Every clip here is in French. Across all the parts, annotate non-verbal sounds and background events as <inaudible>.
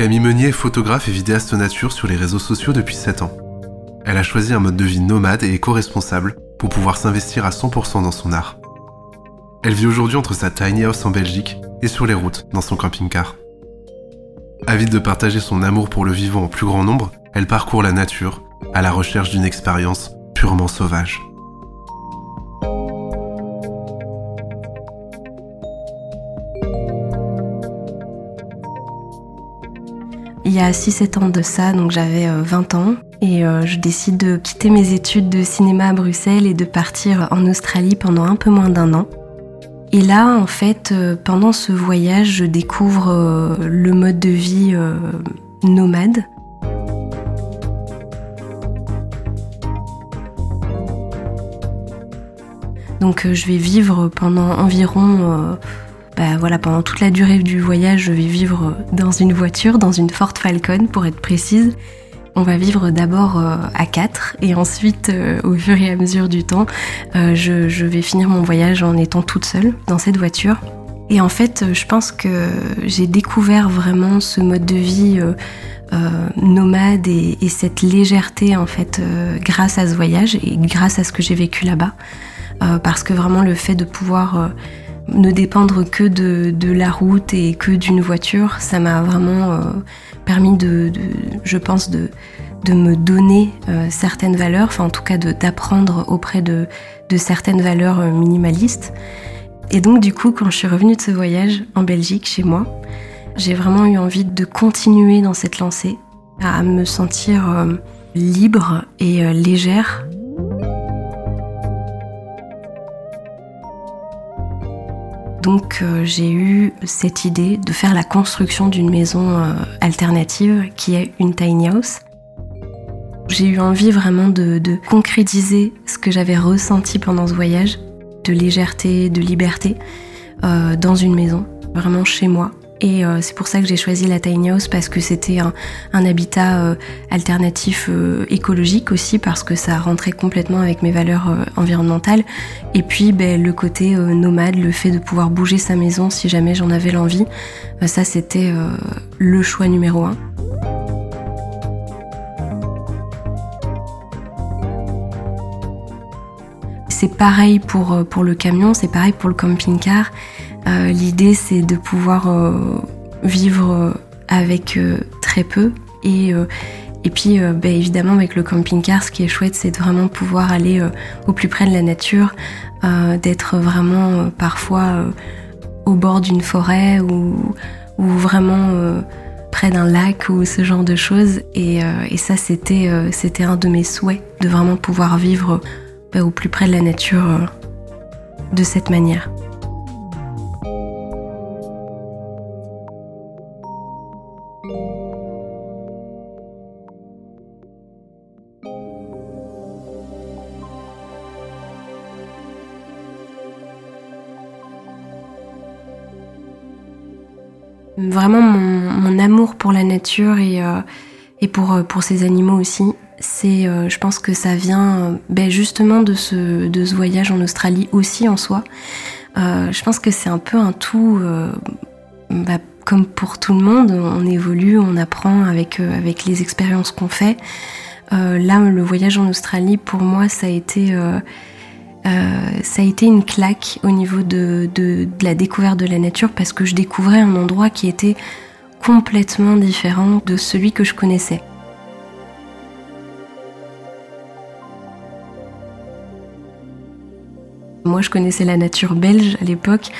Camille Meunier est photographe et vidéaste nature sur les réseaux sociaux depuis 7 ans. Elle a choisi un mode de vie nomade et éco-responsable pour pouvoir s'investir à 100% dans son art. Elle vit aujourd'hui entre sa tiny house en Belgique et sur les routes dans son camping-car. Avide de partager son amour pour le vivant en plus grand nombre, elle parcourt la nature à la recherche d'une expérience purement sauvage. Il y a 6-7 ans de ça, donc j'avais 20 euh, ans, et euh, je décide de quitter mes études de cinéma à Bruxelles et de partir en Australie pendant un peu moins d'un an. Et là, en fait, euh, pendant ce voyage, je découvre le mode de vie nomade. Donc je vais vivre pendant environ bah, voilà, pendant toute la durée du voyage, je vais vivre dans une voiture, dans une Ford Falcon pour être précise. On va vivre d'abord euh, à quatre et ensuite, euh, au fur et à mesure du temps, euh, je, vais finir mon voyage en étant toute seule dans cette voiture. Et en fait, je pense que j'ai découvert vraiment ce mode de vie nomade et, et, cette légèreté en fait grâce à ce voyage et grâce à ce que j'ai vécu là-bas. parce que vraiment le fait de pouvoir ne dépendre que de, la route et que d'une voiture, ça m'a vraiment euh, permis de, je pense, de, me donner euh, certaines valeurs, enfin en tout cas d'apprendre auprès de, certaines valeurs euh, minimalistes. Et donc du coup, quand je suis revenue de ce voyage en Belgique, chez moi, j'ai vraiment eu envie de continuer dans cette lancée, à me sentir libre et légère Donc euh, j'ai eu cette idée de faire la construction d'une maison euh, alternative qui est une tiny house. J'ai eu envie vraiment de, concrétiser ce que j'avais ressenti pendant ce voyage, de légèreté, de liberté, euh, dans une maison, vraiment chez moi. Et euh, c'est pour ça que j'ai choisi la tiny house parce que c'était un, habitat euh, alternatif euh, écologique aussi parce que ça rentrait complètement avec mes valeurs environnementales. Et puis ben, le côté nomade, le fait de pouvoir bouger sa maison si jamais j'en avais l'envie, ça c'était le choix numéro un. C'est pareil pour, pour le camion, c'est pareil pour le camping-car. Euh, l'idée, c'est de pouvoir euh, vivre euh, avec très peu et puis, bah, évidemment, avec le camping-car, ce qui est chouette, c'est de vraiment pouvoir aller au plus près de la nature, d'être vraiment parfois au bord d'une forêt ou, vraiment près d'un lac ou ce genre de choses. Et, ça, c'était un de mes souhaits, de vraiment pouvoir vivre bah, au plus près de la nature de cette manière. Vraiment, mon, amour pour la nature et, euh, et pour, euh, pour ces animaux aussi, c'est, euh, je pense que ça vient ben justement de ce, de ce voyage en Australie aussi en soi. je pense que c'est un peu un tout, bah, comme pour tout le monde, on évolue, on apprend avec, avec les expériences qu'on fait. là, le voyage en Australie, pour moi, ça a été ça a été une claque au niveau de, la découverte de la nature parce que je découvrais un endroit qui était complètement différent de celui que je connaissais. Moi, je connaissais la nature belge à l'époque,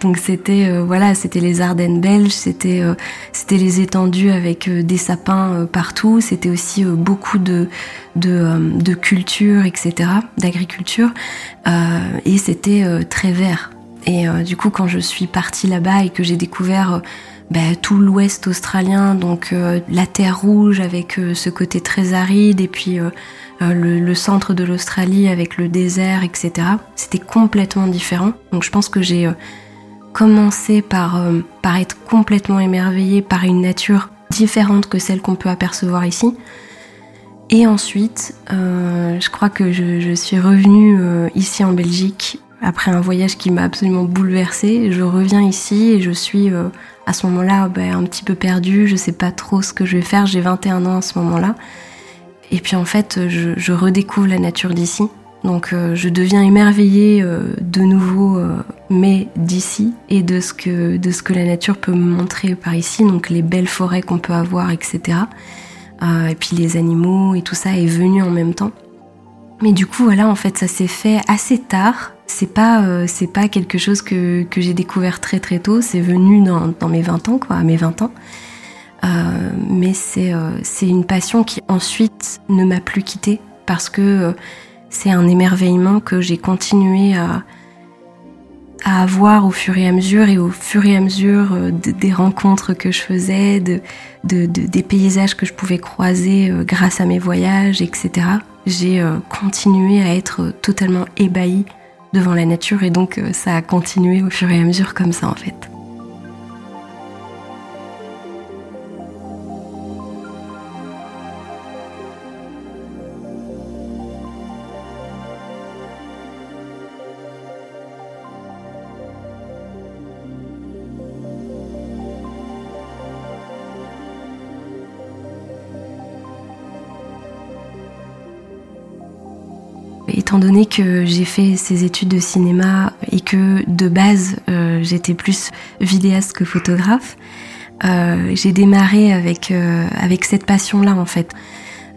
donc c'était euh, voilà, c'était les Ardennes belges, c'était euh, c'était les étendues avec euh, des sapins partout, c'était aussi beaucoup de de, culture, etc., d'agriculture, et c'était très vert. Et du coup, quand je suis partie là-bas et que j'ai découvert bah, tout l'ouest australien, donc la terre rouge avec ce côté très aride, et puis euh, le, centre de l'Australie avec le désert, etc. C'était complètement différent. Donc je pense que j'ai euh, commencé par, euh, par être complètement émerveillée par une nature différente que celle qu'on peut apercevoir ici. Et ensuite, je crois que je, suis revenue ici en Belgique après un voyage qui m'a absolument bouleversée. Je reviens ici et je suis à ce moment-là ben, un petit peu perdue. Je sais pas trop ce que je vais faire. J'ai 21 ans à ce moment-là. Et puis en fait, je, redécouvre la nature d'ici. Donc euh, je deviens émerveillée euh, de nouveau, euh, mais d'ici et de ce, que, de ce que la nature peut me montrer par ici, donc les belles forêts qu'on peut avoir, etc. et puis les animaux et tout ça est venu en même temps. Mais du coup, voilà, en fait, ça s'est fait assez tard. C'est pas, c'est pas quelque chose que, que j'ai découvert très très tôt. C'est venu dans, dans mes 20 ans, quoi, à mes 20 ans. Euh, mais euh, c'est une passion qui ensuite ne m'a plus quittée parce que euh, c'est un émerveillement que j'ai continué à, à avoir au fur et à mesure et au fur et à mesure des rencontres que je faisais, de, de, des paysages que je pouvais croiser grâce à mes voyages, etc. J'ai continué à être totalement ébahie devant la nature et donc ça a continué au fur et à mesure comme ça en fait. Étant donné que j'ai fait ces études de cinéma et que de base euh, j'étais plus vidéaste que photographe, euh, j'ai démarré avec, euh, avec cette passion-là en fait.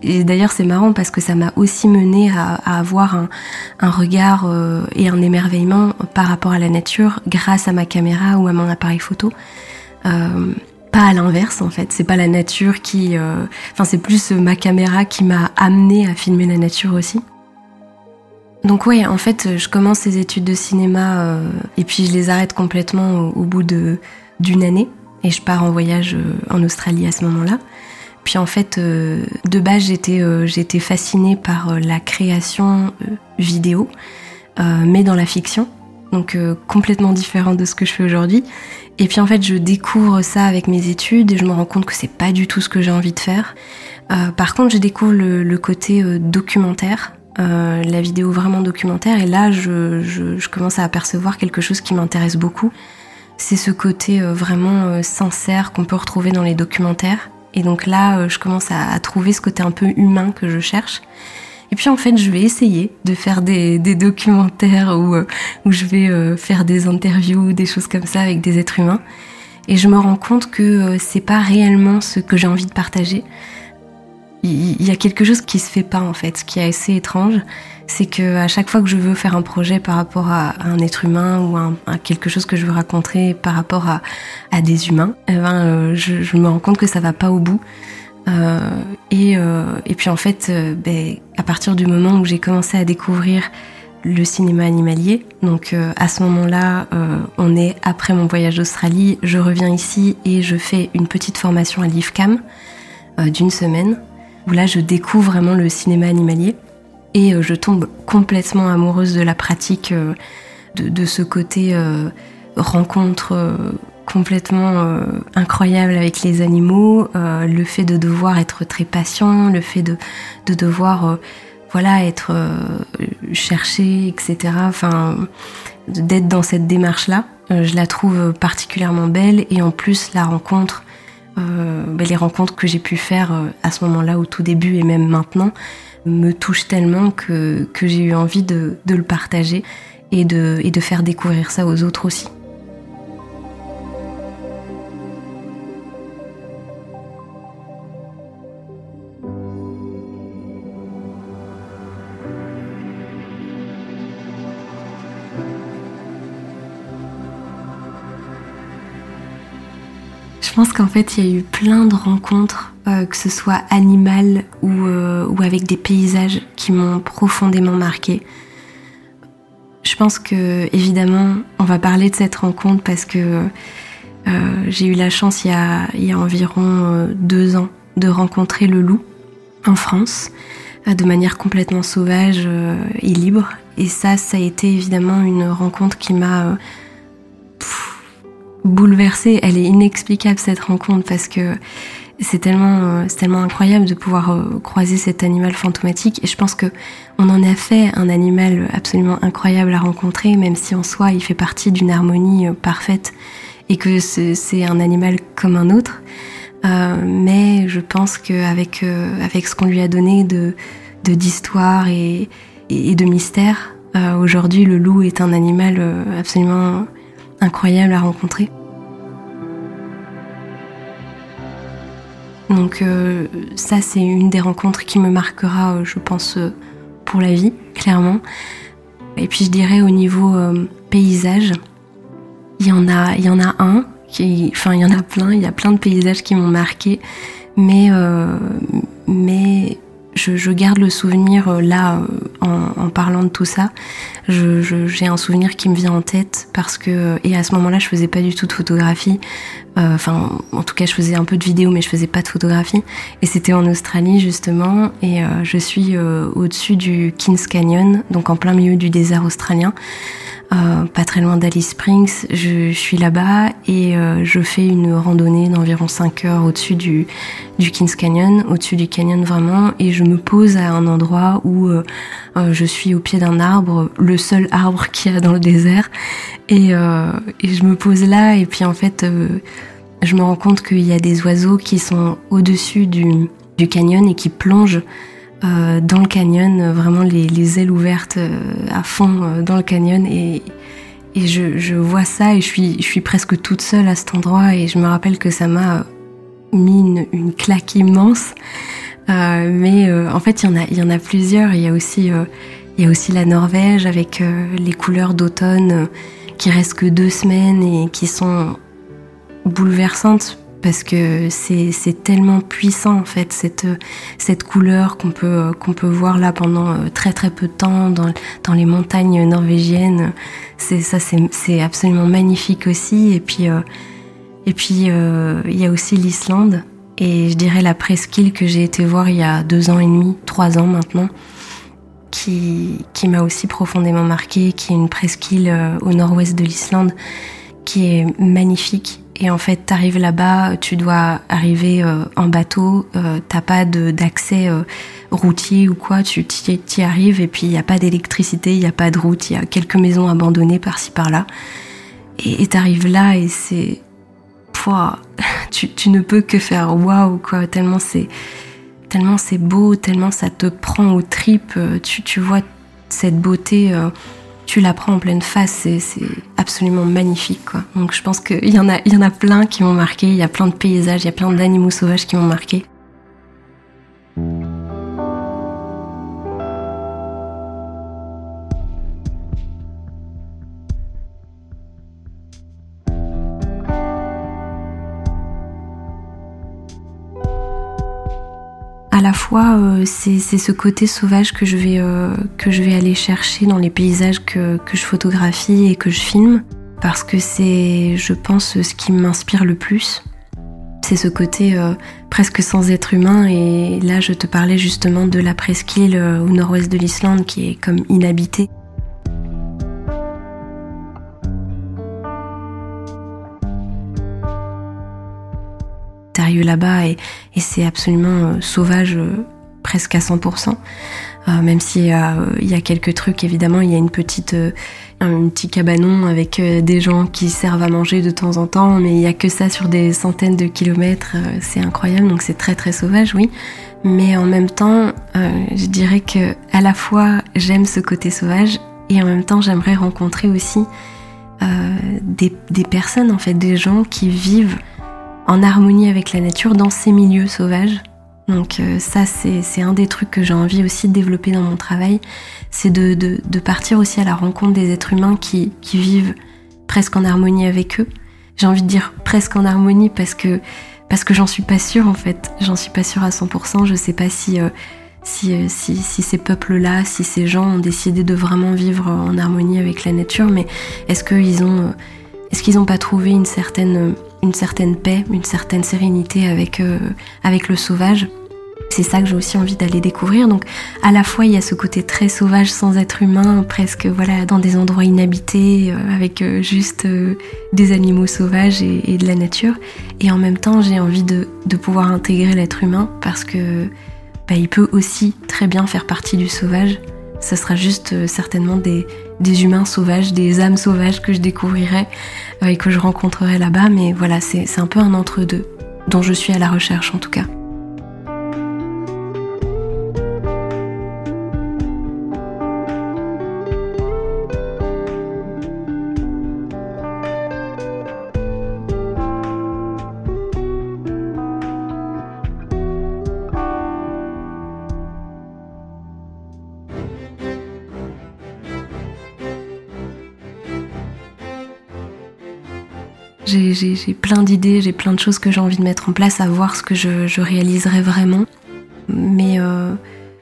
Et d'ailleurs c'est marrant parce que ça m'a aussi mené à, avoir un, un regard et un émerveillement par rapport à la nature grâce à ma caméra ou à mon appareil photo. pas à l'inverse en fait, c'est pas la nature qui... Enfin c'est plus ma caméra qui m'a amené à filmer la nature aussi. Donc oui, en fait, je commence ces études de cinéma euh, et puis je les arrête complètement au, bout de d'une année et je pars en voyage euh, en Australie à ce moment-là. Puis en fait, euh, de base, j'étais j'étais fascinée par la création vidéo, mais dans la fiction, donc complètement différent de ce que je fais aujourd'hui. Et puis en fait, je découvre ça avec mes études et je me rends compte que c'est pas du tout ce que j'ai envie de faire. par contre, je découvre le côté documentaire euh, la vidéo vraiment documentaire. Et là, je, commence à apercevoir quelque chose qui m'intéresse beaucoup. C'est ce côté euh, vraiment euh, sincère qu'on peut retrouver dans les documentaires. Et donc là, je commence à, trouver ce côté un peu humain que je cherche. Et puis en fait, je vais essayer de faire des, documentaires où, où je vais faire des interviews, des choses comme ça avec des êtres humains. Et je me rends compte que c'est pas réellement ce que j'ai envie de partager il y a quelque chose qui se fait pas en fait. Ce qui est assez étrange, c'est que à chaque fois que je veux faire un projet par rapport à, un être humain ou à, quelque chose que je veux raconter par rapport à, des humains, eh ben, euh, je, me rends compte que ça va pas au bout. Euh, et, euh, et, puis en fait, ben, à partir du moment où j'ai commencé à découvrir le cinéma animalier, donc à ce moment-là, on est après mon voyage d'Australie, je reviens ici et je fais une petite formation à l'IFCAM d'une semaine où là je découvre vraiment le cinéma animalier et euh, je tombe complètement amoureuse de la pratique, euh, de, ce côté euh, rencontre complètement incroyable avec les animaux, le fait de devoir être très patient, le fait de, de devoir voilà être cherché, etc. Enfin, d'être dans cette démarche là, je la trouve particulièrement belle et en plus la rencontre euh, ben, les rencontres que j'ai pu faire euh, à ce moment-là, au tout début et même maintenant, me touchent tellement que, que j'ai eu envie de, de le partager et de, et de faire découvrir ça aux autres aussi. Je pense qu'en fait, il y a eu plein de rencontres, euh, que ce soit animales ou, euh, ou avec des paysages qui m'ont profondément marqué. Je pense que, évidemment, on va parler de cette rencontre parce que euh, j'ai eu la chance il y a, il y a environ deux ans de rencontrer le loup en France de manière complètement sauvage et libre. Et ça, ça a été évidemment une rencontre qui m'a bouleversée. Elle est inexplicable cette rencontre parce que c'est tellement, euh, c'est tellement incroyable de pouvoir euh, croiser cet animal fantomatique. Et je pense que on en a fait un animal absolument incroyable à rencontrer, même si en soi il fait partie d'une harmonie euh, parfaite et que c'est un animal comme un autre. Euh, mais je pense qu'avec avec ce qu'on lui a donné de d'histoire et, et, de mystère, aujourd'hui le loup est un animal absolument incroyable à rencontrer. Donc euh, ça c'est une des rencontres qui me marquera, euh, je pense, euh, pour la vie, clairement. Et puis je dirais au niveau paysage, il y en a, il y en a un, qui, enfin il y en a plein, il y a plein de paysages qui m'ont marqué, mais mais je, garde le souvenir euh, là euh, en, parlant de tout ça. J'ai un souvenir qui me vient en tête parce que et à ce moment-là, je faisais pas du tout de photographie. Euh, enfin, en tout cas, je faisais un peu de vidéo, mais je faisais pas de photographie. Et c'était en Australie justement, et je suis au-dessus du Kings Canyon, donc en plein milieu du désert australien. Euh, pas très loin d'Alice Springs. Je, suis là-bas et euh, je fais une randonnée d'environ 5 heures au-dessus du, du Kings Canyon, au-dessus du canyon vraiment, et je me pose à un endroit où euh, je suis au pied d'un arbre, le seul arbre qu'il y a dans le désert, et, et, je me pose là et puis en fait je me rends compte qu'il y a des oiseaux qui sont au-dessus du, du canyon et qui plongent euh, dans le canyon, euh, vraiment les, ailes ouvertes euh, à fond dans le canyon et, je, vois ça et je suis, presque toute seule à cet endroit et je me rappelle que ça m'a mis une, claque immense. mais en fait, il y en a, il y en a plusieurs. Il y a aussi, il y a aussi la Norvège avec les couleurs d'automne qui restent que deux semaines et qui sont bouleversantes parce que c'est tellement puissant en fait cette cette couleur qu'on peut peut voir là pendant euh, très très peu de temps dans dans les montagnes norvégiennes. C'est ça c'est absolument magnifique aussi. Et puis euh, euh, il y a aussi l'Islande. Et je dirais la presqu'île que j'ai été voir il y a deux ans et demi trois ans maintenant qui qui m'a aussi profondément marqué qui est une presqu'île au nord-ouest de l'Islande qui est magnifique et en fait, t'arrives là-bas, tu dois arriver euh, en bateau, euh, t'as pas d'accès euh, routier ou quoi, tu t'y arrives et puis il y a pas d'électricité, il y a pas de route, il y a quelques maisons abandonnées par-ci par-là. Et t'arrives là et c'est, <laughs> tu, ne peux que faire waouh quoi, tellement c'est, tellement beau, tellement ça te prend aux tripes, tu, tu vois cette beauté tu la prends en pleine face, c'est absolument magnifique. Quoi. Donc je pense qu'il y, y en a plein qui m'ont marqué, il y a plein de paysages, il y a plein d'animaux sauvages qui m'ont marqué. La fois, euh, c'est ce côté sauvage que je vais euh, que je vais aller chercher dans les paysages que, je photographie et que je filme, parce que c'est, je pense, ce qui m'inspire le plus. C'est ce côté euh, presque sans être humain. Et là, je te parlais justement de la presqu'île au nord-ouest de l'Islande qui est comme inhabitée. Là-bas et, c'est absolument euh, sauvage euh, presque à 100%. Euh, même s'il y, y a quelques trucs, évidemment, il y a une petite, un petit cabanon avec des gens qui servent à manger de temps en temps, mais il y a que ça sur des centaines de kilomètres, c'est incroyable, donc c'est très très sauvage, oui. Mais en même temps, je dirais que à la fois j'aime ce côté sauvage et en même temps j'aimerais rencontrer aussi des, des personnes, en fait, des gens qui vivent en harmonie avec la nature dans ces milieux sauvages. Donc euh, ça, c'est un des trucs que j'ai envie aussi de développer dans mon travail, c'est de, partir aussi à la rencontre des êtres humains qui, vivent presque en harmonie avec eux, j'ai envie de dire presque en harmonie parce que parce que j'en suis pas sûre en fait. J'en suis pas sûre à 100%. Je sais pas si euh, si, euh, si, si, ces peuples-là, si ces gens ont décidé de vraiment vivre en harmonie avec la nature, mais est-ce qu'ils ont, est-ce qu'ils n'ont pas trouvé une certaine, une certaine paix, une certaine sérénité avec, avec le sauvage c'est ça que j'ai aussi envie d'aller découvrir. Donc, à la fois, il y a ce côté très sauvage sans être humain, presque voilà, dans des endroits inhabités, euh, avec euh, juste euh, des animaux sauvages et, de la nature. Et en même temps, j'ai envie de, pouvoir intégrer l'être humain parce que bah, il peut aussi très bien faire partie du sauvage. Ce sera juste certainement des, des, humains sauvages, des âmes sauvages que je découvrirai et que je rencontrerai là-bas. Mais voilà, c'est un peu un entre-deux dont je suis à la recherche en tout cas. J'ai plein d'idées, j'ai plein de choses que j'ai envie de mettre en place, à voir ce que je, réaliserai vraiment. Mais euh,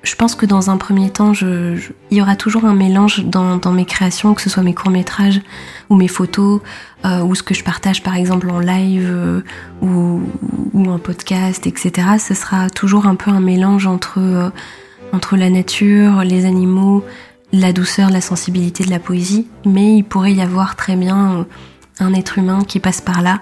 je pense que dans un premier temps, il y aura toujours un mélange dans, mes créations, que ce soit mes courts-métrages ou mes photos, euh, ou ce que je partage par exemple en live euh, ou, en podcast, etc. Ce sera toujours un peu un mélange entre, entre la nature, les animaux, la douceur, la sensibilité de la poésie. Mais il pourrait y avoir très bien un être humain qui passe par là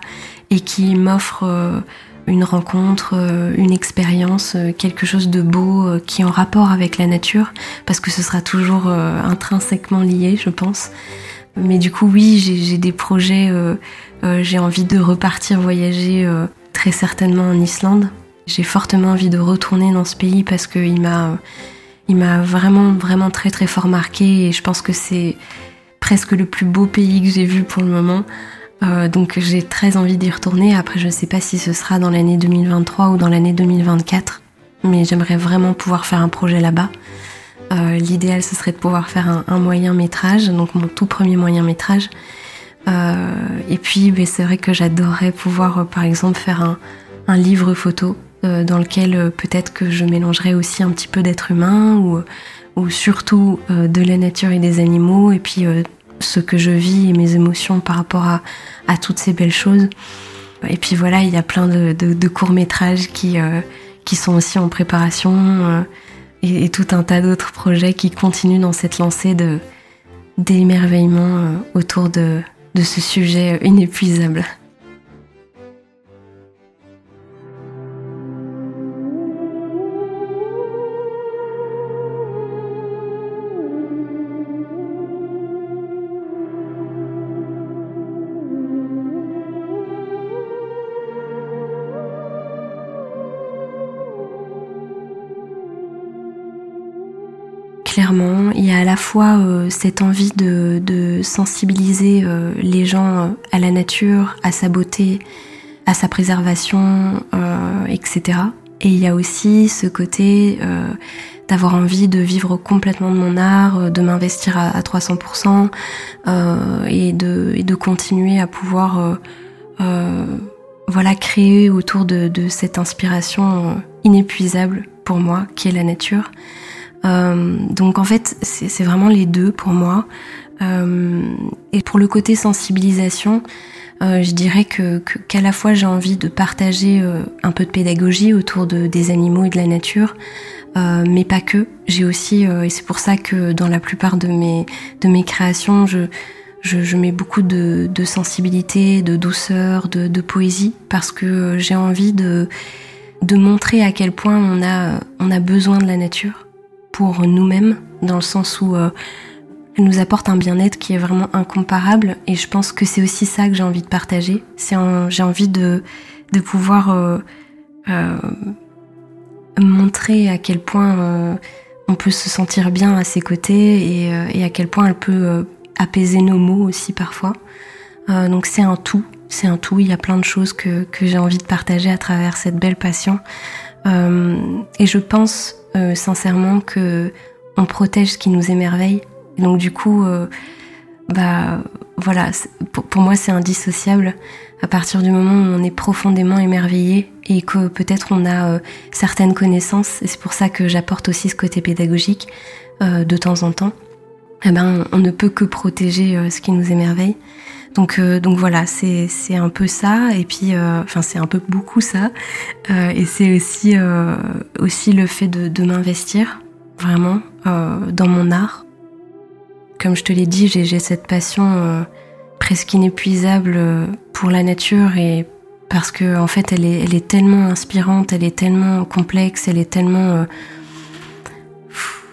et qui m'offre euh, une rencontre, euh, une expérience, euh, quelque chose de beau qui est en rapport avec la nature, parce que ce sera toujours intrinsèquement lié, je pense. Mais du coup, oui, j'ai des projets, j'ai envie de repartir voyager très certainement en Islande. J'ai fortement envie de retourner dans ce pays parce qu'il m'a m'a vraiment, vraiment très, très fort marqué et je pense que c'est presque le plus beau pays que j'ai vu pour le moment. Euh, donc j'ai très envie d'y retourner. Après, je ne sais pas si ce sera dans l'année 2023 ou dans l'année 2024, mais j'aimerais vraiment pouvoir faire un projet là-bas. Euh, l'idéal, ce serait de pouvoir faire un, moyen métrage, donc mon tout premier moyen métrage. Euh, et puis, ben, c'est vrai que j'adorerais pouvoir, par exemple, faire un, un livre photo dans lequel peut-être que je mélangerais aussi un petit peu d'être humain ou ou surtout euh, de la nature et des animaux, et puis euh, ce que je vis et mes émotions par rapport à, toutes ces belles choses. Et puis voilà, il y a plein de, courts-métrages qui, euh, qui sont aussi en préparation et, tout un tas d'autres projets qui continuent dans cette lancée de d'émerveillement autour de ce sujet inépuisable. Euh, cette envie de, sensibiliser euh, les gens euh, à la nature, à sa beauté, à sa préservation, etc. Et il y a aussi ce côté d'avoir envie de vivre complètement de mon art, de m'investir à, 300% et, de, et de continuer à pouvoir voilà créer autour de cette inspiration inépuisable pour moi qui est la nature. Euh, donc en fait, c'est vraiment les deux pour moi. Euh, et pour le côté sensibilisation, euh, je dirais que qu'à la fois j'ai envie de partager un peu de pédagogie autour de, des animaux et de la nature, mais pas que. J'ai aussi, et c'est pour ça que dans la plupart de mes de mes créations, je je, je mets beaucoup de, de, sensibilité, de douceur, de, de poésie, parce que j'ai envie de de montrer à quel point on a on a besoin de la nature pour nous-mêmes, dans le sens où euh, elle nous apporte un bien-être qui est vraiment incomparable. Et je pense que c'est aussi ça que j'ai envie de partager. C'est j'ai envie de, de pouvoir euh, euh, montrer à quel point on peut se sentir bien à ses côtés et, à quel point elle peut apaiser nos mots aussi parfois. donc c'est un tout, c'est un tout. Il y a plein de choses que, que j'ai envie de partager à travers cette belle passion. et je pense euh, sincèrement que on protège ce qui nous émerveille. donc du coup, euh, bah voilà, pour, moi c'est indissociable à partir du moment où on est profondément émerveillé et que peut-être on a euh, certaines connaissances, et c'est pour ça que j'apporte aussi ce côté pédagogique de temps en temps, eh ben, on ne peut que protéger ce qui nous émerveille. Donc, donc voilà, c'est un peu ça, et puis, enfin c'est un peu beaucoup ça, et c'est aussi, le fait de, m'investir vraiment dans mon art. Comme je te l'ai dit, j'ai cette passion presque inépuisable euh, pour la nature. Et parce que en fait elle est, elle est tellement inspirante, elle est tellement complexe, elle est tellement euh,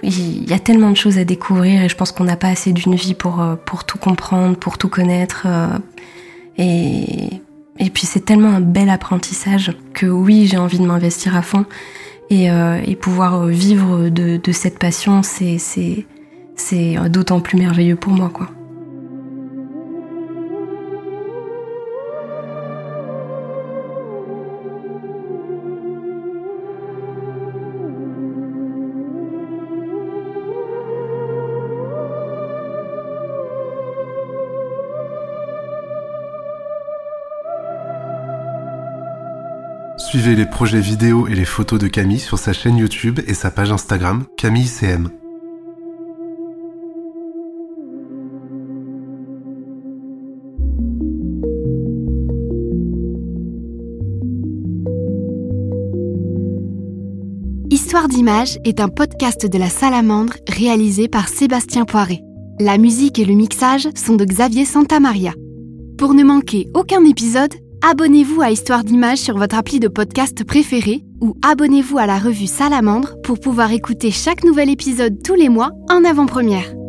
il y a tellement de choses à découvrir et je pense qu'on n'a pas assez d'une vie pour, euh, tout comprendre, pour tout connaître. Et, et puis c'est tellement un bel apprentissage que oui, j'ai envie de m'investir à fond et, et pouvoir vivre de, cette passion, c'est d'autant plus merveilleux pour moi. Suivez les projets vidéo et les photos de Camille sur sa chaîne YouTube et sa page Instagram Camille CM. Histoire d'image est un podcast de la Salamandre réalisé par Sébastien Poiré. La musique et le mixage sont de Xavier Santamaria. Pour ne manquer aucun épisode, abonnez-vous à Histoire d'Image sur votre appli de podcast préféré ou abonnez-vous à la revue Salamandre pour pouvoir écouter chaque nouvel épisode tous les mois en avant-première.